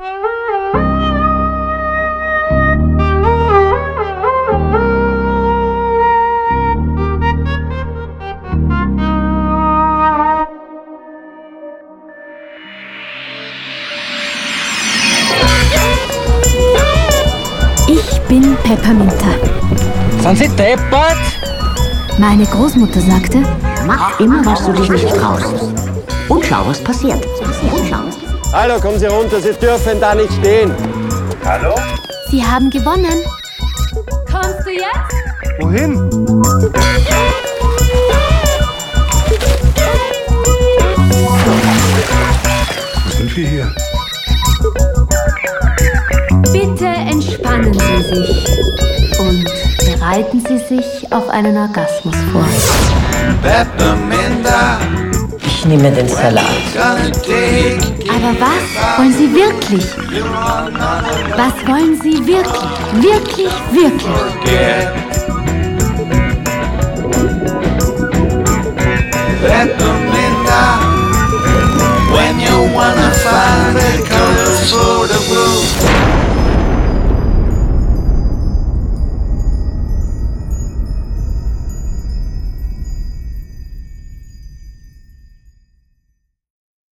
Ich bin Pepperminta. Sind Sie deppert? Meine Großmutter sagte, Mach immer, was du dich nicht traust. Und schau, was passiert. Und schau. Hallo, kommen Sie runter, Sie dürfen da nicht stehen. Hallo? Sie haben gewonnen. Kommst du jetzt? Wohin? Wo sind wir hier? Bitte entspannen Sie sich und bereiten Sie sich auf einen Orgasmus vor. Ich nehme den Salat. Aber was wollen Sie wirklich? Was wollen Sie wirklich? Wirklich, wirklich?